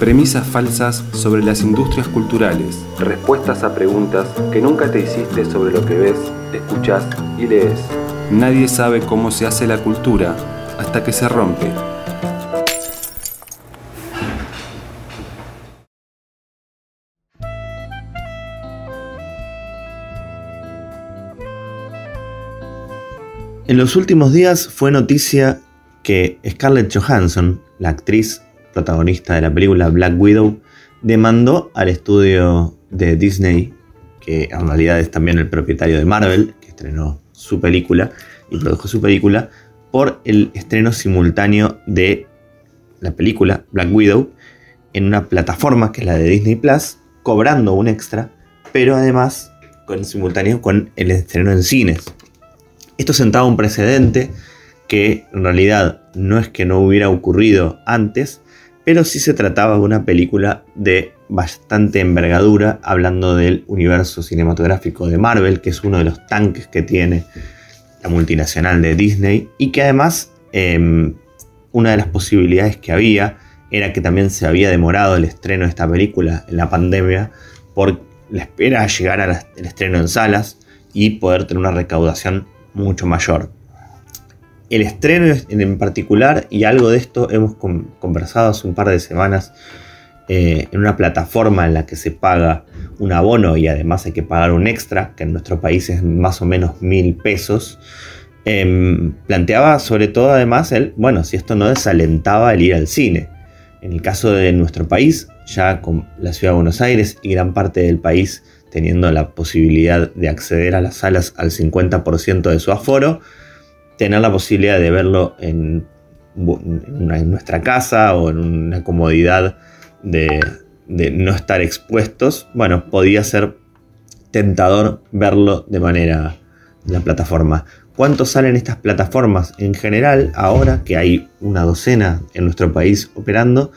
Premisas falsas sobre las industrias culturales. Respuestas a preguntas que nunca te hiciste sobre lo que ves, escuchas y lees. Nadie sabe cómo se hace la cultura hasta que se rompe. En los últimos días fue noticia que Scarlett Johansson, la actriz protagonista de la película Black Widow, demandó al estudio de Disney, que en realidad es también el propietario de Marvel, que estrenó su película y produjo su película, por el estreno simultáneo de la película Black Widow en una plataforma que es la de Disney Plus, cobrando un extra, pero además con simultáneo con el estreno en cines. Esto sentaba un precedente que en realidad no es que no hubiera ocurrido antes, pero sí se trataba de una película de bastante envergadura, hablando del universo cinematográfico de Marvel, que es uno de los tanques que tiene la multinacional de Disney, y que además em, una de las posibilidades que había era que también se había demorado el estreno de esta película en la pandemia por la espera de llegar al estreno en salas y poder tener una recaudación mucho mayor el estreno en particular, y algo de esto hemos conversado hace un par de semanas eh, en una plataforma en la que se paga un abono y además hay que pagar un extra, que en nuestro país es más o menos mil pesos. Em, planteaba sobre todo además el, bueno, si esto no desalentaba el ir al cine. En el caso de nuestro país, ya con la ciudad de Buenos Aires y gran parte del país teniendo la posibilidad de acceder a las salas al 50% de su aforo, tener la posibilidad de verlo en, nuestra casa o en una comodidad de, no estar expuestos, bueno, podía ser tentador verlo de manera en la plataforma. ¿Cuánto salen estas plataformas? En general, ahora que hay una docena en nuestro país operando,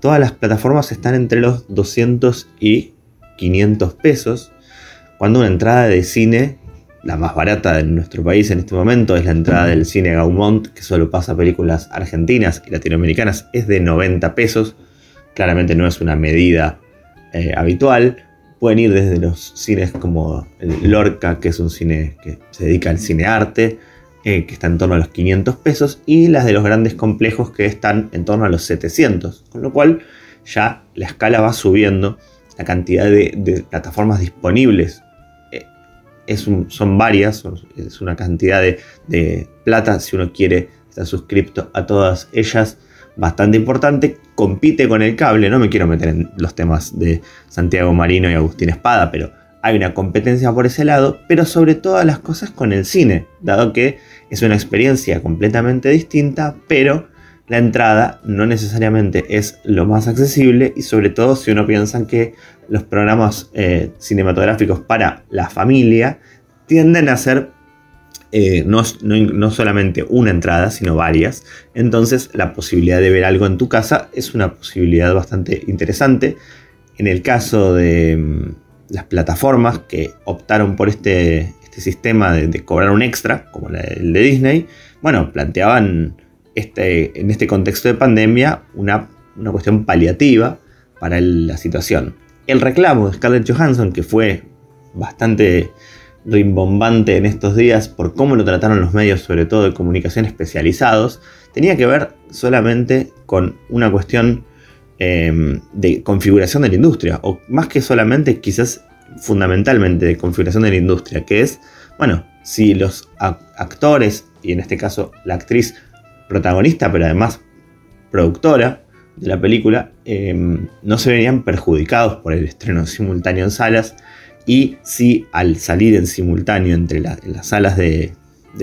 todas las plataformas están entre los 200 y 500 pesos, cuando una entrada de cine la más barata en nuestro país en este momento es la entrada del cine Gaumont, que solo pasa películas argentinas y latinoamericanas, es de 90 pesos. Claramente no es una medida eh, habitual. Pueden ir desde los cines como el Lorca, que es un cine que se dedica al cine arte, eh, que está en torno a los 500 pesos, y las de los grandes complejos que están en torno a los 700. Con lo cual ya la escala va subiendo, la cantidad de plataformas disponibles son varias, es una cantidad de, plata si uno quiere estar suscripto a todas ellas bastante importante, compite con el cable, no me quiero meter en los temas de Santiago Marino y Agustín Espada, pero hay una competencia por ese lado, pero sobre todas las cosas con el cine, dado que es una experiencia completamente distinta, pero la entrada no necesariamente es lo más accesible y sobre todo si uno piensa que los programas eh, cinematográficos para la familia tienden a ser eh, no, solamente una entrada, sino varias. Entonces la posibilidad de ver algo en tu casa es una posibilidad bastante interesante. En el caso de mm, las plataformas que optaron por este, este sistema de, cobrar un extra, como el de Disney, bueno, planteaban este, en este contexto de pandemia una, cuestión paliativa para la situación. El reclamo de Scarlett Johansson, que fue bastante rimbombante en estos días por cómo lo trataron los medios, sobre todo de comunicación especializados, tenía que ver solamente con una cuestión em, de configuración de la industria, o más que solamente, quizás fundamentalmente de configuración de la industria, que es, bueno, si los actores, y en este caso la actriz protagonista, pero además productora de la película, em, no se venían perjudicados por el estreno simultáneo en salas y si al salir en simultáneo entre las salas de,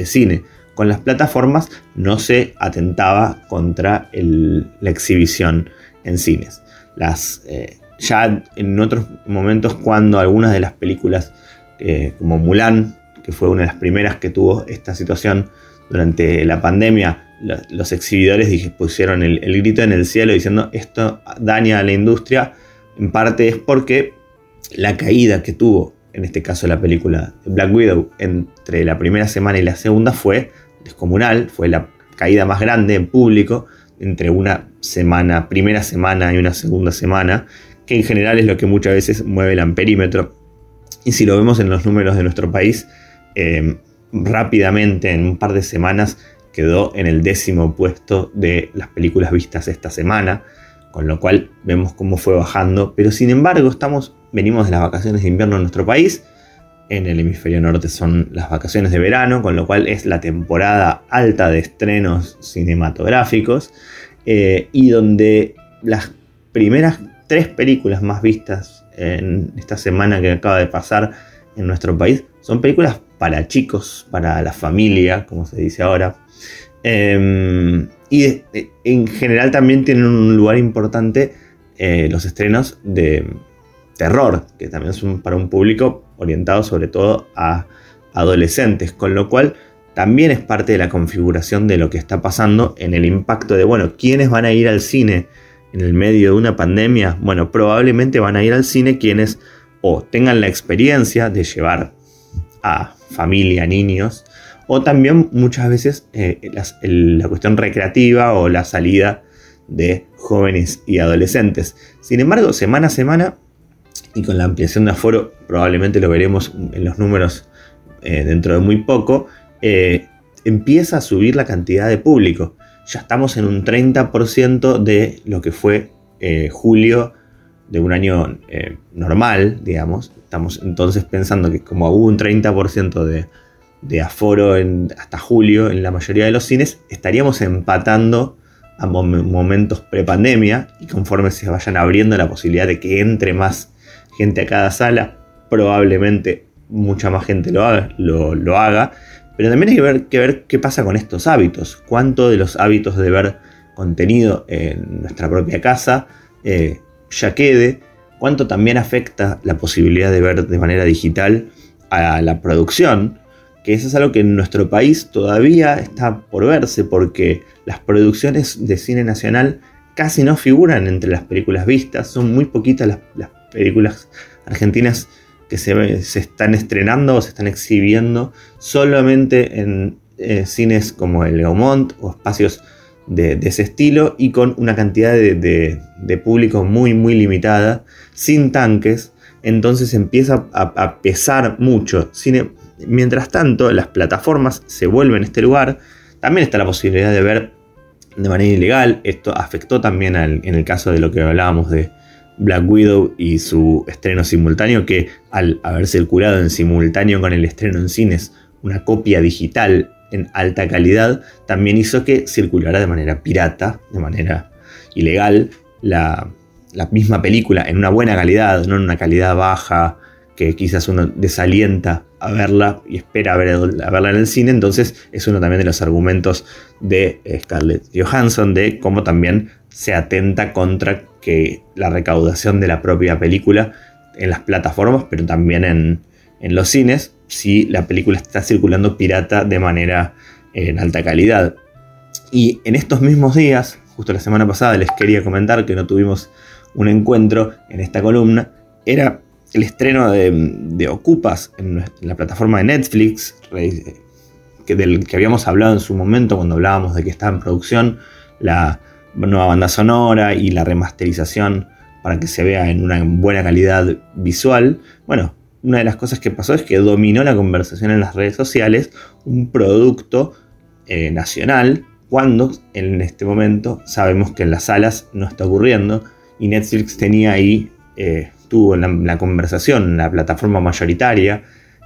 cine con las plataformas no se atentaba contra la exhibición en cines. Las, eh, ya en otros momentos cuando algunas de las películas eh, como Mulan, que fue una de las primeras que tuvo esta situación durante la pandemia, los exhibidores pusieron el, grito en el cielo diciendo esto daña a la industria, en parte es porque la caída que tuvo, en este caso la película Black Widow, entre la primera semana y la segunda fue descomunal, fue la caída más grande en público entre una semana, primera semana y una segunda semana, que en general es lo que muchas veces mueve el amperímetro. Y si lo vemos en los números de nuestro país, eh, rápidamente, en un par de semanas, quedó en el décimo puesto de las películas vistas esta semana, con lo cual vemos cómo fue bajando, pero sin embargo estamos, venimos de las vacaciones de invierno en nuestro país, en el hemisferio norte son las vacaciones de verano, con lo cual es la temporada alta de estrenos cinematográficos, eh, y donde las primeras tres películas más vistas en esta semana que acaba de pasar en nuestro país son películas para chicos, para la familia, como se dice ahora. Em, y en general también tienen un lugar importante eh, los estrenos de terror, que también son para un público orientado sobre todo a adolescentes, con lo cual también es parte de la configuración de lo que está pasando en el impacto de, bueno, ¿quiénes van a ir al cine en el medio de una pandemia? Bueno, probablemente van a ir al cine quienes o tengan la experiencia de llevar a familia, niños, o también muchas veces eh, la cuestión recreativa o la salida de jóvenes y adolescentes. Sin embargo, semana a semana y con la ampliación de aforo, probablemente lo veremos en los números eh, dentro de muy poco, eh, empieza a subir la cantidad de público. Ya estamos en un 30% de lo que fue julio de un año normal, digamos. Estamos entonces pensando que como hubo un 30% de de aforo en, hasta julio en la mayoría de los cines, estaríamos empatando a momentos prepandemia y conforme se vayan abriendo la posibilidad de que entre más gente a cada sala, probablemente mucha más gente lo haga. Pero también hay que ver, que ver qué pasa con estos hábitos, cuánto de los hábitos de ver contenido en nuestra propia casa eh, ya quede, cuánto también afecta la posibilidad de ver de manera digital a la producción, que eso es algo que en nuestro país todavía está por verse porque las producciones de cine nacional casi no figuran entre las películas vistas, son muy poquitas las, películas argentinas que se, se, están estrenando o se están exhibiendo solamente en eh, cines como el Gaumont o espacios de, ese estilo y con una cantidad de, público muy muy limitada, sin tanques, entonces empieza a, pesar mucho. Cine, Mientras tanto, las plataformas se vuelven este lugar. También está la posibilidad de ver de manera ilegal. Esto afectó también en el caso de lo que hablábamos de Black Widow y su estreno simultáneo, que al haber circulado en simultáneo con el estreno en cines una copia digital en alta calidad, también hizo que circulara de manera pirata, de manera ilegal, la, misma película en una buena calidad, no en una calidad baja que quizás uno desalienta a verla y espera a, verla en el cine, entonces es uno también de los argumentos de eh, Scarlett Johansson de cómo también se atenta contra que la recaudación de la propia película en las plataformas, pero también en, los cines, si la película está circulando pirata de manera eh, en alta calidad. Y en estos mismos días, justo la semana pasada les quería comentar que no tuvimos un encuentro en esta columna, era el estreno de, Ocupas en, la plataforma de Netflix, que, del que habíamos hablado en su momento cuando hablábamos de que estaba en producción la nueva banda sonora y la remasterización para que se vea en una buena calidad visual. Bueno, una de las cosas que pasó es que dominó la conversación en las redes sociales un producto eh, nacional cuando en este momento sabemos que en las salas no está ocurriendo y Netflix tenía ahí eh, tuvo en la, conversación, la plataforma mayoritaria,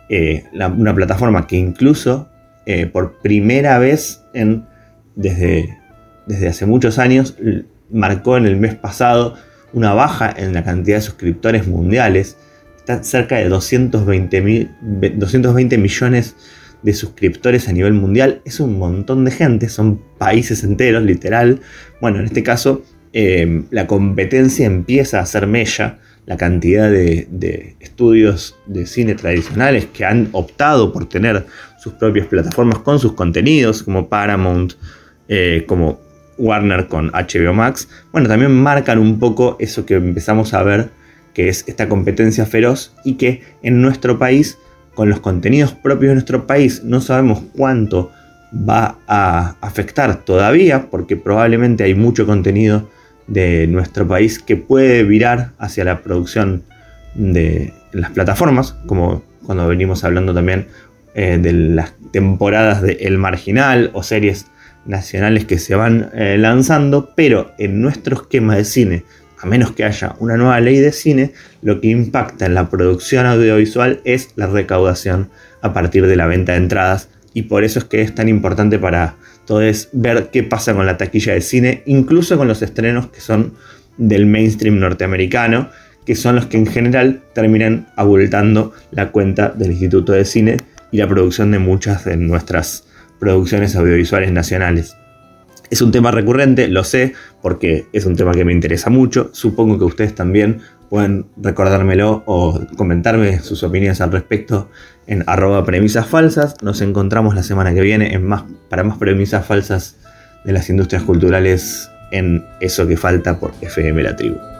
eh, una plataforma que incluso eh, por primera vez en, desde, desde hace muchos años marcó en el mes pasado una baja en la cantidad de suscriptores mundiales. Cerca de 220, 220 millones de suscriptores a nivel mundial. Es un montón de gente, son países enteros, literal. Bueno, en este caso, eh, la competencia empieza a ser mella la cantidad de, estudios de cine tradicionales que han optado por tener sus propias plataformas con sus contenidos, como Paramount, eh, como Warner con HBO Max, bueno, también marcan un poco eso que empezamos a ver, que es esta competencia feroz y que en nuestro país, con los contenidos propios de nuestro país, no sabemos cuánto va a afectar todavía porque probablemente hay mucho contenido de nuestro país que puede virar hacia la producción de las plataformas, como cuando venimos hablando también eh, de las temporadas de El Marginal o series nacionales que se van eh, lanzando, pero en nuestro esquema de cine, a menos que haya una nueva ley de cine, lo que impacta en la producción audiovisual es la recaudación a partir de la venta de entradas y por eso es que es tan importante para todos ver qué pasa con la taquilla de cine, incluso con los estrenos que son del mainstream norteamericano, que son los que en general terminan abultando la cuenta del Instituto de Cine y la producción de muchas de nuestras producciones audiovisuales nacionales. Es un tema recurrente, lo sé, porque es un tema que me interesa mucho. Supongo que ustedes también pueden recordármelo o comentarme sus opiniones al respecto en arroba premisas falsas. Nos encontramos la semana que viene en más, para más premisas falsas de las industrias culturales en Eso que falta por FM La Tribu.